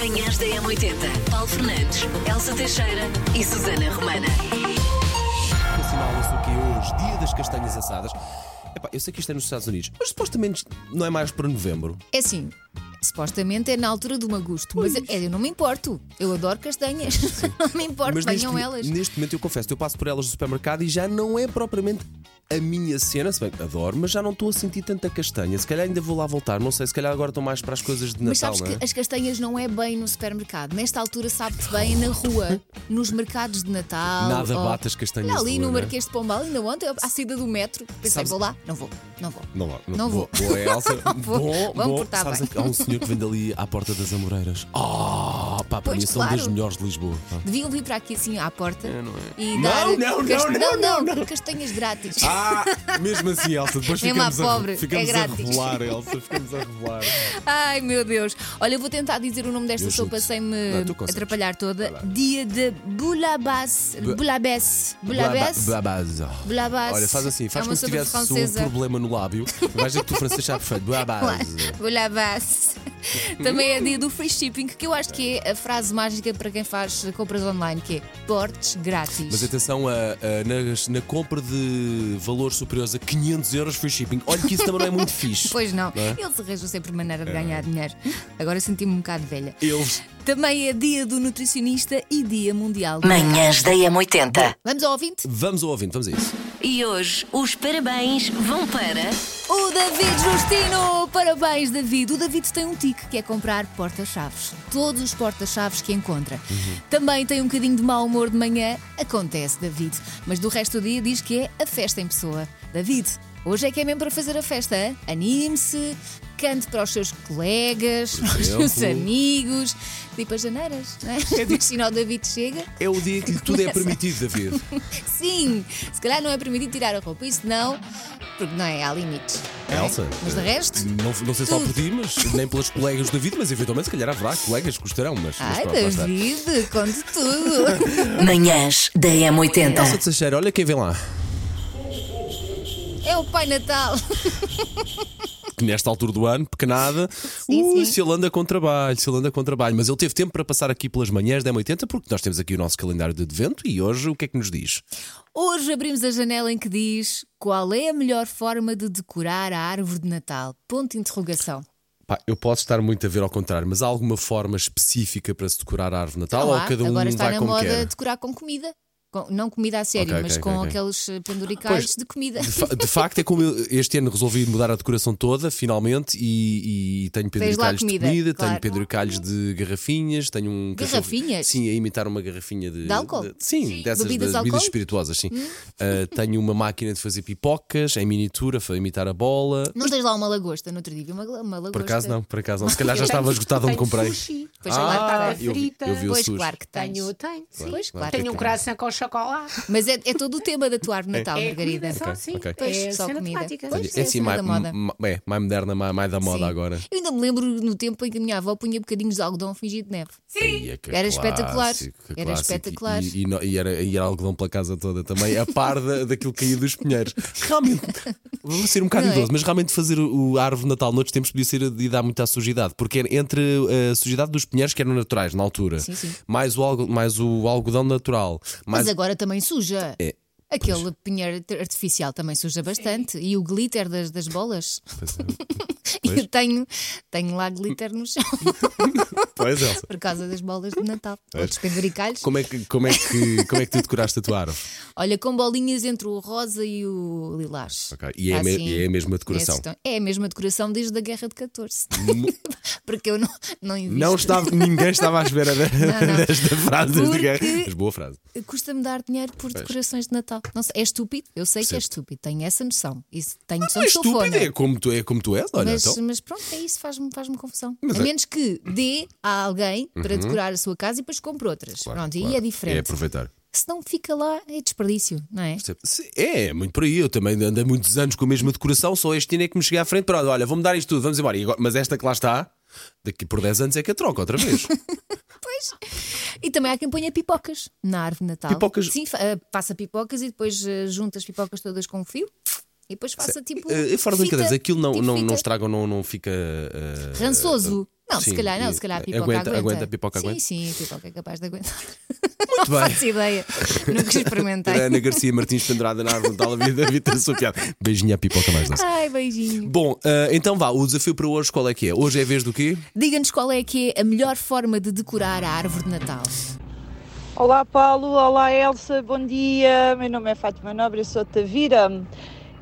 Manhãs da M80. Paulo Fernandes, Elsa Teixeira e Susana Romana. Assinala-se o que é hoje, Dia das Castanhas Assadas. Epá, eu sei que isto é nos Estados Unidos, mas supostamente não é mais para novembro. É assim, supostamente é na altura do magusto, mas eu, eu não me importo. Eu adoro castanhas. não me importo, mas neste, venham mo- elas. neste momento eu confesso, eu passo por elas no supermercado e já não é propriamente a minha cena, se bem que adoro, mas já não estou a sentir tanta castanha. Se calhar ainda vou lá voltar, não sei, se calhar agora estou mais para as coisas de Mas Natal, sabes não é? que as castanhas não é bem no supermercado. Nesta altura sabe-te bem na rua, nos mercados de Natal. Nada ou- bate as castanhas Olha, ali no rua, não é? Marquês de Pombal, ainda ontem, à saída do metro, pensei, Sabes- vou lá? Não vou, não vou. Não, lá, Não vou. vou. Boa, Elsa. Vou. Bom, Vou-me bom. portar Sabes bem. que há um senhor que vende ali à porta das Amoreiras. Ah, pá, para Pois, mim são claro. das melhores de Lisboa. pá. Deviam vir para aqui assim à porta não é? e Não, dar. não, não, cast- não, não, não, não. castanhas grátis. Ah, mesmo assim, Elsa, depois É uma ficamos, a, pobre, ficamos é a revelar, Elsa, ficamos a revelar. Ai meu Deus. Olha, eu vou tentar dizer o nome desta Eu sopa sem me Não, atrapalhar toda. Dia de Boulabas. Boulabes. Boulabes. Blabaz. Boulabas. Olha, faz assim, faz é como se tivesse um francesa. problema no lábio. Vais dizer que tu francês está perfeito. Blabaz. Boulabas. Também é dia do free shipping, que eu acho que é a frase mágica para quem faz compras online, que é portes grátis. Mas atenção, a, a- nas- na, compra de valores superiores a 500 euros free shipping. Olha que isso também não é muito fixe. Pois não, Não é? eles arranjam sempre maneira de ganhar dinheiro. Agora senti-me um bocado velha. Eles. Também é dia do nutricionista e dia mundial. do Manhãs da M80. Vamos ao ouvinte? Vamos ao ouvinte, vamos a isso. E hoje os parabéns vão para. O David Justino! Parabéns, David! O David tem um tique que é comprar porta-chaves. Todos os porta-chaves que encontra. Também tem um bocadinho de mau humor de manhã. Acontece, David. Mas do resto do dia diz que é a festa em pessoa. David, hoje é que é mesmo para fazer a festa? Anime-se, cante para os seus colegas, para os seus amigos, tipo as janeiras, não é? Imagina o David chega. É o dia que tudo é permitido, David. Sim, se calhar não é permitido tirar a roupa, isso não, porque não é, há limites. não é? Elsa. Mas de resto. Não, não sei só por ti, mas nem pelas colegas do David, mas eventualmente se calhar haverá colegas que gostarão. Mas, mas Ai, pronto, lá está. David, conte tudo. Manhãs da Elsa M80. de Seixeira, olha quem vem lá. É o Pai Natal. que nesta altura do ano, pequenada, Sim, ui, sim. se ele anda com trabalho, se ele anda com trabalho. Mas ele teve tempo para passar aqui pelas manhãs da M80, porque nós temos aqui o nosso calendário de advento e hoje o que é que nos diz? Hoje abrimos a janela em que diz qual é a melhor forma de decorar a árvore de Natal? Ponto de interrogação. Pá, eu posso estar muito a ver ao contrário, mas há alguma forma específica para se decorar a árvore de Natal Não ou cada um Agora está vai na como moda quer? decorar com comida. Com- não comida a sério, Ok, mas ok, com ok, ok. aqueles eh, penduricais Pois, de comida. De, fa- de facto, é como eu este ano resolvi mudar a decoração toda, finalmente, e, e tenho penduricalhos de comida, comida, claro. tenho penduricalhos de garrafinhas, tenho um cachorro- Garrafinhas? Sim, a imitar uma garrafinha de. De álcool? de- sim, dessas Bebidas de, bebidas espirituosas, sim. Uh, tenho uma máquina de fazer pipocas em miniatura, para imitar a bola. Não tens lá uma lagosta? No outro dia vi uma, uma lagosta. Por acaso não, por acaso não. Se calhar já estava Tenho- esgotado onde tenho comprei. Sushi. Pois sei lá, Ah, está. eu vi, eu vi o Pois, sushi. claro que tens. Tenho, tenho. Sim. Pois, claro. Tenho um coração com chocolate. Mas é, é todo o tema da tua árvore de Natal, É Margarida. comida só, Ok, sim. ok. Pois, é só comida. Pois. É assim, cena mais, da moda. é, mais moderna, mais, mais da moda Sim. agora. Eu ainda me lembro no tempo em que a minha avó punha bocadinhos de algodão fingido de neve. Ia, que Era espetacular. clássico, que Era clássico. espetacular. E, e e era, e era algodão pela casa toda também, a par da, daquilo que caía dos pinheiros. Realmente, vou ser um bocado Não é? idoso, mas realmente fazer o, a árvore de Natal noutros tempos podia ser de dar muita sujidade, porque era entre a sujidade dos pinheiros que eram naturais na altura, Sim, sim. Mais, o mais o algodão natural, mais agora também suja. É, Aquele pinheiro artificial também suja bastante. E o glitter das, das bolas. Pois é. Eu tenho, tenho lá glitter no chão Pois, Elsa. por causa das bolas de Natal. Outros penduricalhos. Como é, que, como, é que, como é que tu decoraste a tua árvore? Olha, com bolinhas entre o rosa e o lilás. Ok, e é a me- Assim, e é a mesma decoração? nesse tom. É a mesma decoração desde a Guerra de 14. Porque eu não, não invisto. Não estava, ninguém estava à espera de- não. desta frase. Porque- guerra. Mas boa frase. Custa-me dar dinheiro por decorações de Natal. Não sei, é estúpido. Eu sei que é estúpido. Tenho essa noção. Isso, tenho noção Não é estúpido, fona. é como tu, é como tu és. Olha, Mas, então. mas pronto, é isso, faz-me faz confusão. Mas a é- menos que dê a alguém para decorar a sua casa e depois compre outras. Uhum. Claro, pronto, claro. aí é É diferente. aproveitar. Se não fica lá, é desperdício, não é? É, é muito por aí. Eu também andei muitos anos com a mesma decoração, só este ano é que me cheguei à frente. Pronto, olha, vou-me dar isto tudo, vamos embora. E agora- mas esta que lá está, daqui por 10 anos é que a troca outra vez. E também há quem ponha pipocas na árvore de Natal. Pipocas- Sim, passa pipocas e depois ah, junta as pipocas todas com um fio e depois faça tipo. Eh, fora de brincadeiras, aquilo não, tipo não, não estragam, não, não fica. eh, Rançoso. Não, se Sim, calhar não, se calhar a pipoca aguenta- aguenta. aguenta, a pipoca sim, aguenta. Sim, a pipoca é capaz de aguentar. Muito Não bem. faço ideia. Nunca experimentei. Ana Garcia Martins pendurada na árvore de Natal, a vida, da sua piada. Beijinho à pipoca mais doce. Ai, beijinho. Bom, ah, então vá, o desafio para hoje qual é que é? Hoje é a vez do quê? Diga-nos qual é que é a melhor forma de decorar a árvore de Natal. Olá Paulo, olá Elsa, bom dia. Meu nome é Fátima Nobre, eu sou Tavira.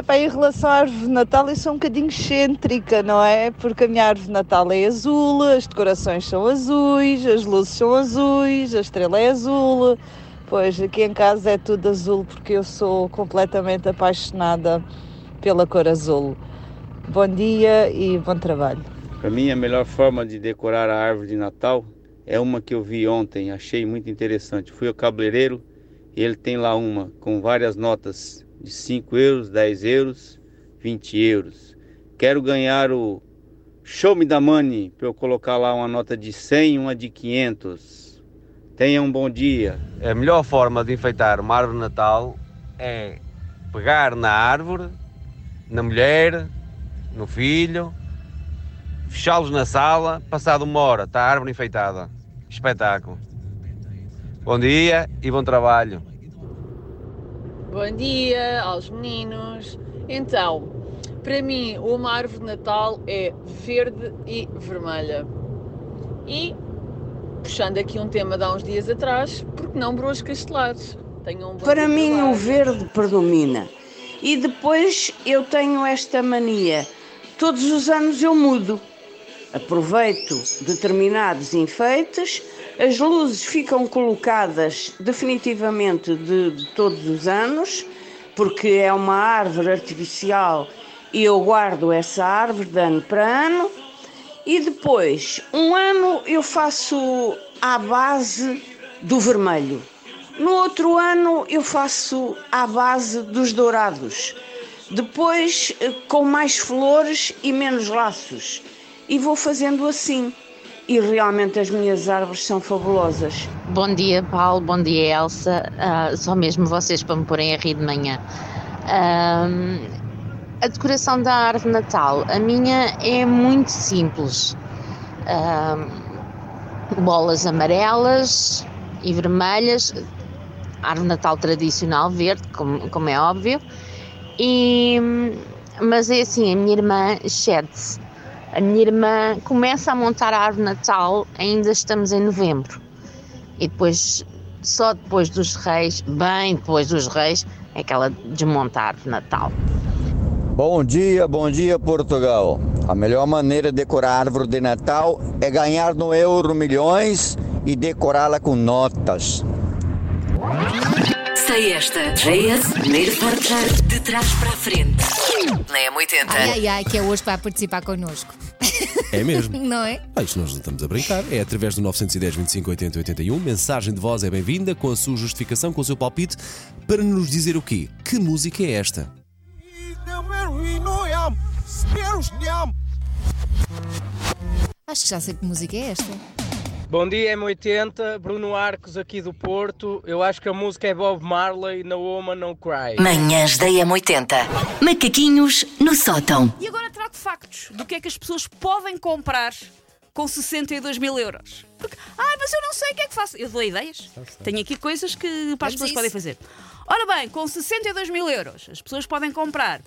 Para em relação à árvore de Natal, eu sou um bocadinho excêntrica, não é? Porque a minha árvore de Natal é azul, as decorações são azuis, as luzes são azuis, a estrela é azul. Pois aqui em casa é tudo azul porque eu sou completamente apaixonada pela cor azul. Bom dia e bom trabalho. Para mim, a melhor forma de decorar a árvore de Natal é uma que eu vi ontem, achei muito interessante. Fui ao cabeleireiro e ele tem lá uma com várias notas de 5 euros, 10 euros, 20 euros. Quero ganhar o Show Me the Money para eu colocar lá uma nota de 100 e uma de 500. Tenha um bom dia. A melhor forma de enfeitar uma árvore Natal é pegar na árvore, na mulher, no filho, fechá-los na sala, passado uma hora, está a árvore enfeitada. Espetáculo. Bom dia e bom trabalho. Bom dia aos meninos. Então, para mim, uma árvore de Natal é verde e vermelha. E, puxando aqui um tema de há uns dias atrás, porque não broas castelares? Um Para mim, o verde predomina. E depois eu tenho esta mania. Todos os anos eu mudo. Aproveito determinados enfeites, as luzes ficam colocadas definitivamente de, de todos os anos, porque é uma árvore artificial e eu guardo essa árvore de ano para ano. E depois, um ano eu faço à base do vermelho. No outro ano eu faço à base dos dourados. Depois eh, com mais flores e menos laços. E vou fazendo assim. E realmente as minhas árvores são fabulosas. Bom dia, Paulo. Bom dia, Elsa. Ah, só mesmo vocês para me porem a rir de manhã. Ahm, a decoração da árvore de Natal, a minha é muito simples. Ahm, bolas amarelas e vermelhas, árvore Natal tradicional, verde, como, como é óbvio. E, mas é assim, a minha irmã excede-se. A minha irmã começa a montar a árvore Natal, ainda estamos em novembro. E depois, só depois dos reis, bem depois dos reis, é que ela desmonta a árvore Natal. Bom dia, bom dia Portugal. A melhor maneira de decorar a árvore de Natal é ganhar no Euro milhões e decorá-la com notas. Sei esta. JS, primeiro portar de trás para a frente. Na M80. Ai, ai, ai, que é hoje para participar connosco. É mesmo. Não é? Ah, isto nós não estamos a brincar. É através do 910 25 80 81. Mensagem de voz é bem-vinda com a sua justificação, com o seu palpite, para nos dizer o quê? Que música é esta? Acho que já sei que música é esta. Bom dia, M80, Bruno Arcos aqui do Porto. Eu acho que a música é Bob Marley, No Woman No Cry. Manhãs da M80. Macaquinhos no sótão. E agora trago factos do que é que as pessoas podem comprar com 62 mil euros. Porque, ah, mas eu não sei o que é que faço. Eu dou ideias. Tenho aqui coisas que para as pessoas podem fazer. Ora bem, com 62 mil euros, as pessoas podem comprar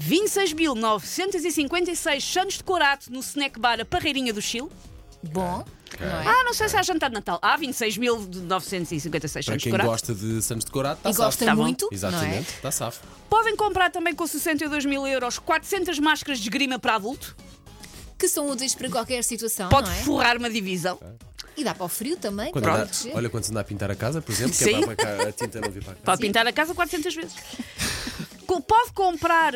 26.956 santos de corato no snack bar A Parreirinha do Chile. Bom, não é? Ah, não sei se há jantar de Natal. Há 26.956 Para quem gosta de Santos decorado, está E safo. gosta Tá bom. muito, não é? Exatamente, está safo. Podem comprar também com 62 mil euros 400 máscaras de esgrima para adulto. Que são úteis para qualquer situação, Pode não é? forrar uma divisão. E dá para o frio também, Quando para anda- proteger. olha quando se anda a pintar a casa, por exemplo, que Sim. é para, para cá a tinta não vir para cá. Pode pintar a casa 400 vezes. Co- Pode comprar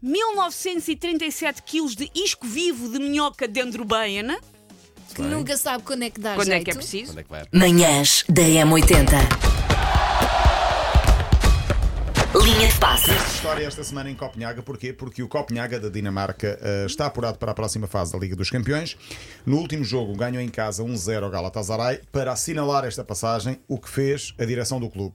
1937 quilos de isco vivo de minhoca dendrobaiana. Que nunca sabe quando é que dá Quando jeito. é que é preciso? Onde é que vai? Manhãs da M80. Linha de passe. História esta semana em Copenhaga, porquê? Porque o Copenhaga da Dinamarca eh, está apurado para a próxima fase da Liga dos Campeões. No último jogo ganhou em casa 1-0 ao Galatasaray para assinalar esta passagem, o que fez a direção do clube.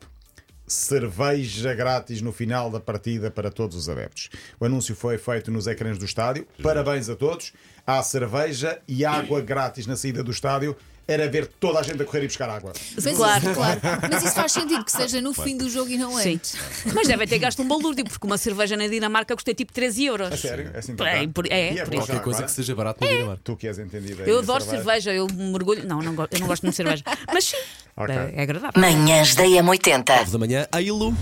Cerveja grátis no final da partida para todos os adeptos. O anúncio foi feito nos ecrãs do estádio. Parabéns a todos. Há cerveja e água grátis na saída do estádio. Era ver toda a gente a correr e buscar água. Mas, Claro. claro. Mas isso faz sentido que seja no fim do jogo e não Sim. antes. Mas devem ter gasto um balúrdio, porque uma cerveja na Dinamarca custa tipo 13 euros. A sério? É assim É, por- é, E é por Qualquer coisa agora? que seja barato na Dinamarca. Tu que és entendido Eu adoro cerveja, eu mergulho. Não, não gosto- eu não gosto muito de cerveja. Mas sim, Ok. é, é agradável. Manhãs da M80. 9 da manhã, Ailo.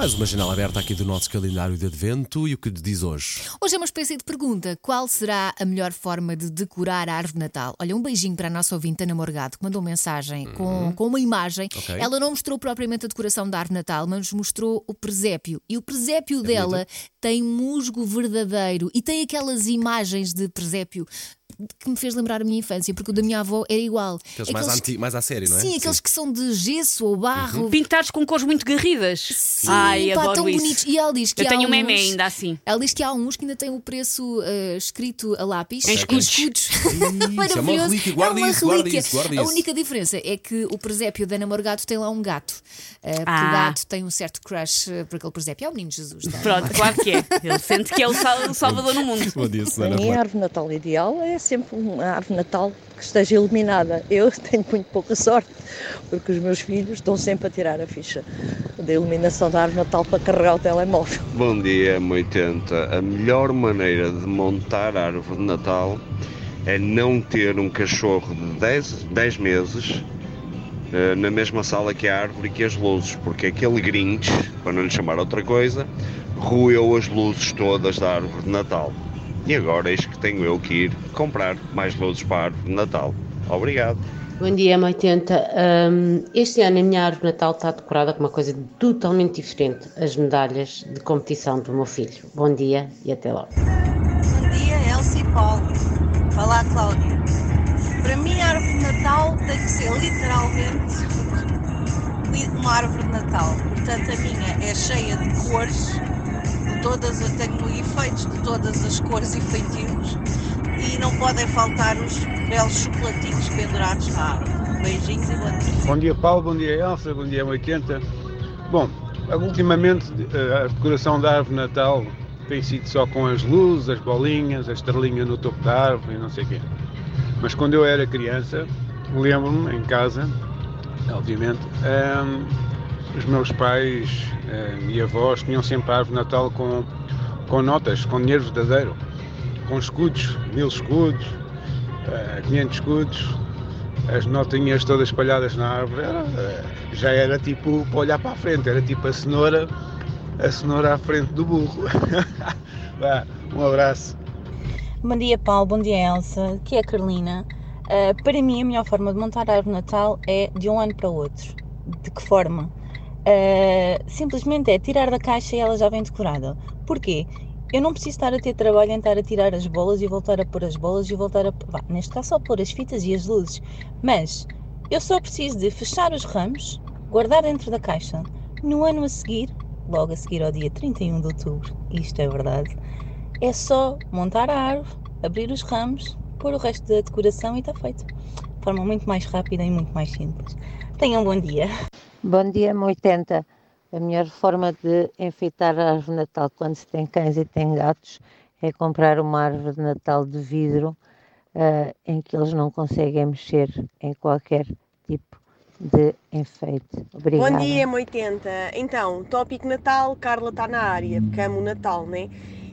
Mais uma janela aberta aqui do nosso calendário de advento e o que diz hoje? Hoje é uma espécie de pergunta: qual será a melhor forma de decorar a árvore de Natal? Olha, um beijinho para a nossa ouvinte Ana Morgado, que mandou mensagem com, com uma imagem. Ok. Ela não mostrou propriamente a decoração da árvore de Natal, mas mostrou o presépio. E o presépio dela tem musgo verdadeiro e tem aquelas imagens de presépio que me fez lembrar a minha infância, porque o da minha avó era igual. Aqueles mais, anti, mais à série, não é? Sim, aqueles que são de gesso ou barro. Pintados com cores muito garridas. Sim, Ai, pá, adoro tão isso. bonitos. E ela diz que Eu há tenho um meme ainda assim. Ela diz que há uns que ainda têm o preço eh, escrito a lápis. Em escudos. escudos. Isso é uma Maravilhoso. relíquia, guarda é uma isso, guarda relíquia. isso, guarda A única diferença é que o presépio da Ana Morgado tem lá um gato. Porque Ah. o gato tem um certo crush eh, por aquele presépio. É o menino Jesus. tá? Pronto, claro que é. Ele sente que é o sal- o Salvador no mundo. Bom dia, A minha árvore Natal ideal é sempre uma árvore Natal que esteja iluminada. Eu tenho muito pouca sorte, porque os meus filhos estão sempre a tirar a ficha da iluminação da árvore Natal para carregar o telemóvel. Bom dia, M80. A melhor maneira de montar a árvore de Natal é não ter um cachorro de 10, 10 meses eh, na mesma sala que a árvore e que as luzes, porque aquele Grinch, para não lhe chamar outra coisa, roeu as luzes todas da árvore de Natal. E agora eis que tenho eu que ir comprar mais luzes para a árvore de Natal. Obrigado. Bom dia, M80. Hum, este ano a minha árvore de Natal está decorada com uma coisa totalmente diferente: as medalhas de competição do meu filho. Bom dia e até logo. Bom dia, Elsie e Paulo. Fala a Cláudia. Para mim, a árvore de Natal tem que ser literalmente uma árvore de Natal. Portanto, a minha é cheia de cores, todas, eu tenho efeitos de todas as cores e feitios e não podem faltar os belos chocolatinhos pendurados na árvore. Beijinhos e bom dia. Bom dia Paulo, bom dia Elsa, bom dia 80. Bom, ultimamente eh, a decoração da árvore Natal tem sido só com as luzes, as bolinhas, a estrelinha no topo da árvore e não sei o quê. Mas quando eu era criança, lembro-me em casa, obviamente, ehm, os meus pais ehm, e avós tinham sempre a árvore de Natal com, com notas, com dinheiro verdadeiro, com escudos, mil escudos, eh, 500 escudos, as notinhas todas espalhadas na árvore, era, eh, já era tipo para olhar para a frente, era tipo a cenoura, a cenoura à frente do burro. Vá, um abraço. Bom dia, Paulo. Bom dia, Elsa. Aqui é a Carolina. Ah, para mim, a melhor forma de montar a árvore Natal é de um ano para o outro. De que forma? Ah, simplesmente é tirar da caixa e ela já vem decorada. Porquê? Eu não preciso estar a ter trabalho em estar a tirar as bolas e voltar a pôr as bolas e voltar a. Vá, neste caso, só pôr as fitas e as luzes. Mas eu só preciso de fechar os ramos, guardar dentro da caixa. No ano a seguir, logo a seguir ao dia 31 de outubro, isto é verdade, é só montar a árvore, abrir os ramos, pôr o resto da decoração e está feito. De forma muito mais rápida e muito mais simples. Tenham um bom dia. Bom dia, 80. A melhor forma de enfeitar a árvore de Natal quando se tem cães e tem gatos é comprar uma árvore de Natal de vidro ah, em que eles não conseguem mexer em qualquer tipo de enfeite. Obrigada. Bom dia, M80. Então, tópico Natal, Carla está na área, porque amo o Natal, né?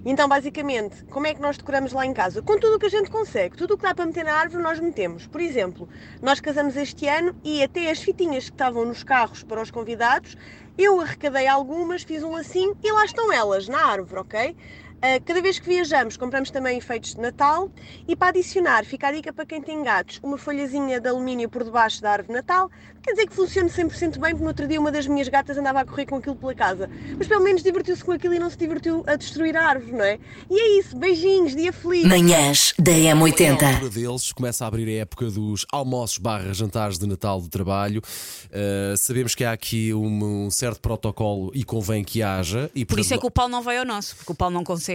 Então, basicamente, como é que nós decoramos lá em casa? Com tudo o que a gente consegue, tudo o que dá para meter na árvore, nós metemos. Por exemplo, nós casamos este ano e até as fitinhas que estavam nos carros para os convidados, eu arrecadei algumas, fiz um lacinho e lá estão elas, na árvore, ok? Uh, cada vez que viajamos, compramos também enfeites de Natal e para adicionar, fica a dica para quem tem gatos, uma folhazinha de alumínio por debaixo da árvore de Natal. Quer dizer que funciona 100% bem, porque no outro dia uma das minhas gatas andava a correr com aquilo pela casa. Mas pelo menos divertiu-se com aquilo e não se divertiu a destruir a árvore, não é? E é isso, beijinhos, dia feliz! Manhãs da A M80. altura deles começa a abrir a época dos almoços barra jantares de Natal do trabalho. Uh, sabemos que há aqui um, um certo protocolo e convém que haja. E, Por isso é que o Paulo não vai ao nosso, porque o Paulo não consegue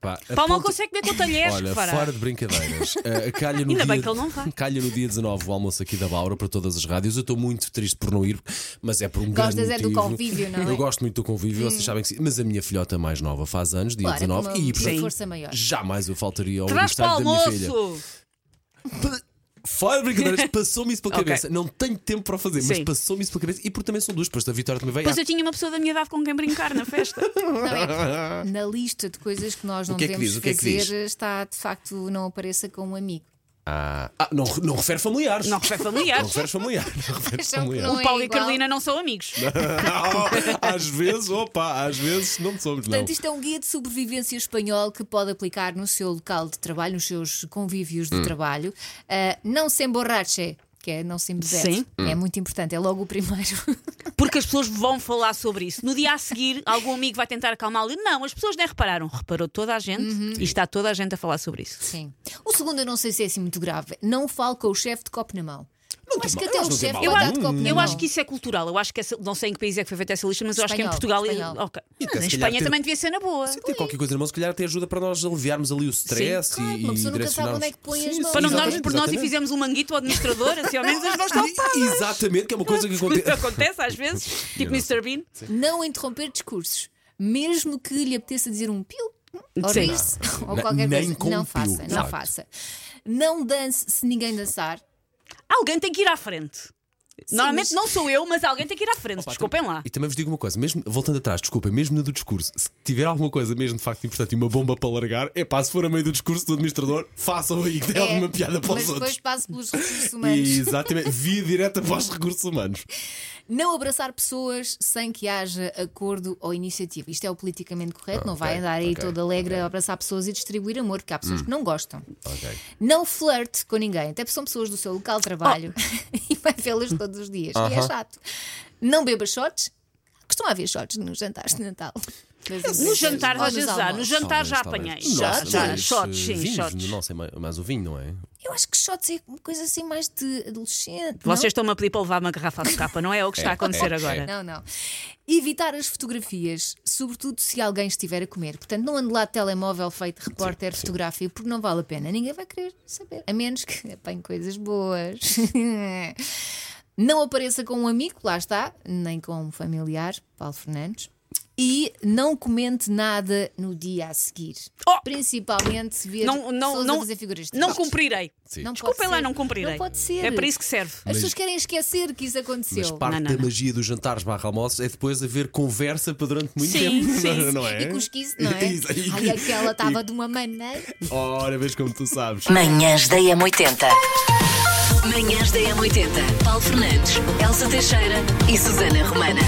Pá, a Paulo mal ponta- consegue ver com talheres. Olha, repara. fora de brincadeiras. Uh, calha no Ainda dia, bem que ele não vai. Calha no dia 19 o almoço aqui da Baura para todas as rádios. Eu estou muito triste por não ir, mas é por um Gostas grande é do convívio, não é? Eu gosto muito do convívio, vocês sabem que sim. Mas a minha filhota mais nova faz anos, dia Claro, é 19, com uma e portanto, força maior. jamais eu faltaria ao Traz para o aniversário da minha filha. Fora de brincadeiras, passou-me isso pela Ok. cabeça. Não tenho tempo para o fazer, mas passou-me isso pela cabeça. E porque também são duas, depois a Vitória também veio. Pois eu tinha uma pessoa da minha idade com quem brincar na festa. Não, é na lista de coisas que nós O não que é que devemos diz? Que é que fazer está de facto não apareça com um amigo. Ah, ah, não, não refere familiares. Não refere familiares. Não refere familiares. Não refere familiares. não O Paulo é e a. Carolina não são amigos. às vezes, opa, às vezes não somos, não. Portanto, isto é um guia de sobrevivência espanhol que pode aplicar no seu local de trabalho, nos seus convívios de Hum. trabalho. Ah, não se emborrache, que é não se embebede. Sim. É Hum. muito importante, é logo o primeiro. Porque as pessoas vão falar sobre isso. No dia a seguir, algum amigo vai tentar acalmá-lo. e, Não, as pessoas nem repararam. Reparou toda a gente e está toda a gente a falar sobre isso. Sim. O segundo, eu não sei se é assim muito grave. Não fale com o chefe de copo na mão. Eu acho que até o tem chefe Eu pode acho, dar de copo na eu acho que isso é cultural. Eu acho que essa- não sei em que país é que foi feita essa lista, mas eu acho que em Espanhol, Portugal. espanhol. Ok. E até Mas se em Espanha ter- também devia ser na boa. Ter qualquer coisa na mão, se calhar até ajuda para nós aliviarmos ali o stress Claro, e, uma pessoa e nunca sabe direcionarmos. onde é que põe as Sim, mãos. Para não darmos por nós e fizemos um manguito ao administrador, assim ao menos as mãos estão. Exatamente, que é uma coisa que acontece. Acontece às vezes, tipo Mr. Bean. Não interromper discursos. Mesmo que lhe apeteça dizer um piu ou Sim. rir-se ou qualquer coisa. não faça, não faça. Não dance se ninguém dançar. Alguém tem que ir à frente. Normalmente não sou eu, mas alguém tem que ir à frente. Desculpem lá. E também vos digo uma coisa, mesmo voltando atrás, desculpem, mesmo no do discurso, se tiver alguma coisa mesmo de facto importante e uma bomba para largar, é pá, se for a meio do discurso do administrador, façam aí que tem É, alguma piada para mas os depois outros. passe pelos recursos humanos. Exatamente, via direta para os recursos humanos. Não abraçar pessoas sem que haja acordo ou iniciativa. Isto é o politicamente correto, não vai andar aí todo alegre a abraçar pessoas e distribuir amor, porque há pessoas Hum. que não gostam. Não flerte com ninguém, até porque são pessoas do seu local de trabalho e vai vê-las todos os dias. E é Oh. Aham. chato. Não beba shots. Costuma haver shots nos jantares de Natal. No jantar, às vezes há. No jantar já apanhei. Já, mas, Shots, sim, shots. Não sei, mais- mais o vinho, não é? Eu acho que shots é uma coisa assim mais de adolescente. Vocês estão-me a pedir para levar uma garrafa de capa, não é? o que está a acontecer é, agora. Não, não. Evitar as fotografias, sobretudo se alguém estiver a comer. Portanto, não ande lá de telemóvel feito repórter fotográfico, porque não vale a pena. Ninguém vai querer saber. A menos que apanhe coisas boas. não apareça com um amigo, lá está, nem com um familiar, Paulo Fernandes. E não comente nada no dia a seguir. Principalmente se ver Não, não, não, a fazer figuras não tristes. cumprirei. Sim. Não Desculpem pode lá, ser. não cumprirei. Não pode ser. É para isso que serve. As pessoas querem esquecer que isso aconteceu. Mas parte Não, não, da não. magia dos jantares barra almoços é depois haver conversa para durante muito Sim, tempo. sim. Não é? E cosquice, não é? Isso aí. Ai, aquela estava de uma maneira. Ora, vês como tu sabes. Manhãs da M80. Manhãs da M80. Paulo Fernandes, Elsa Teixeira e Susana Romana.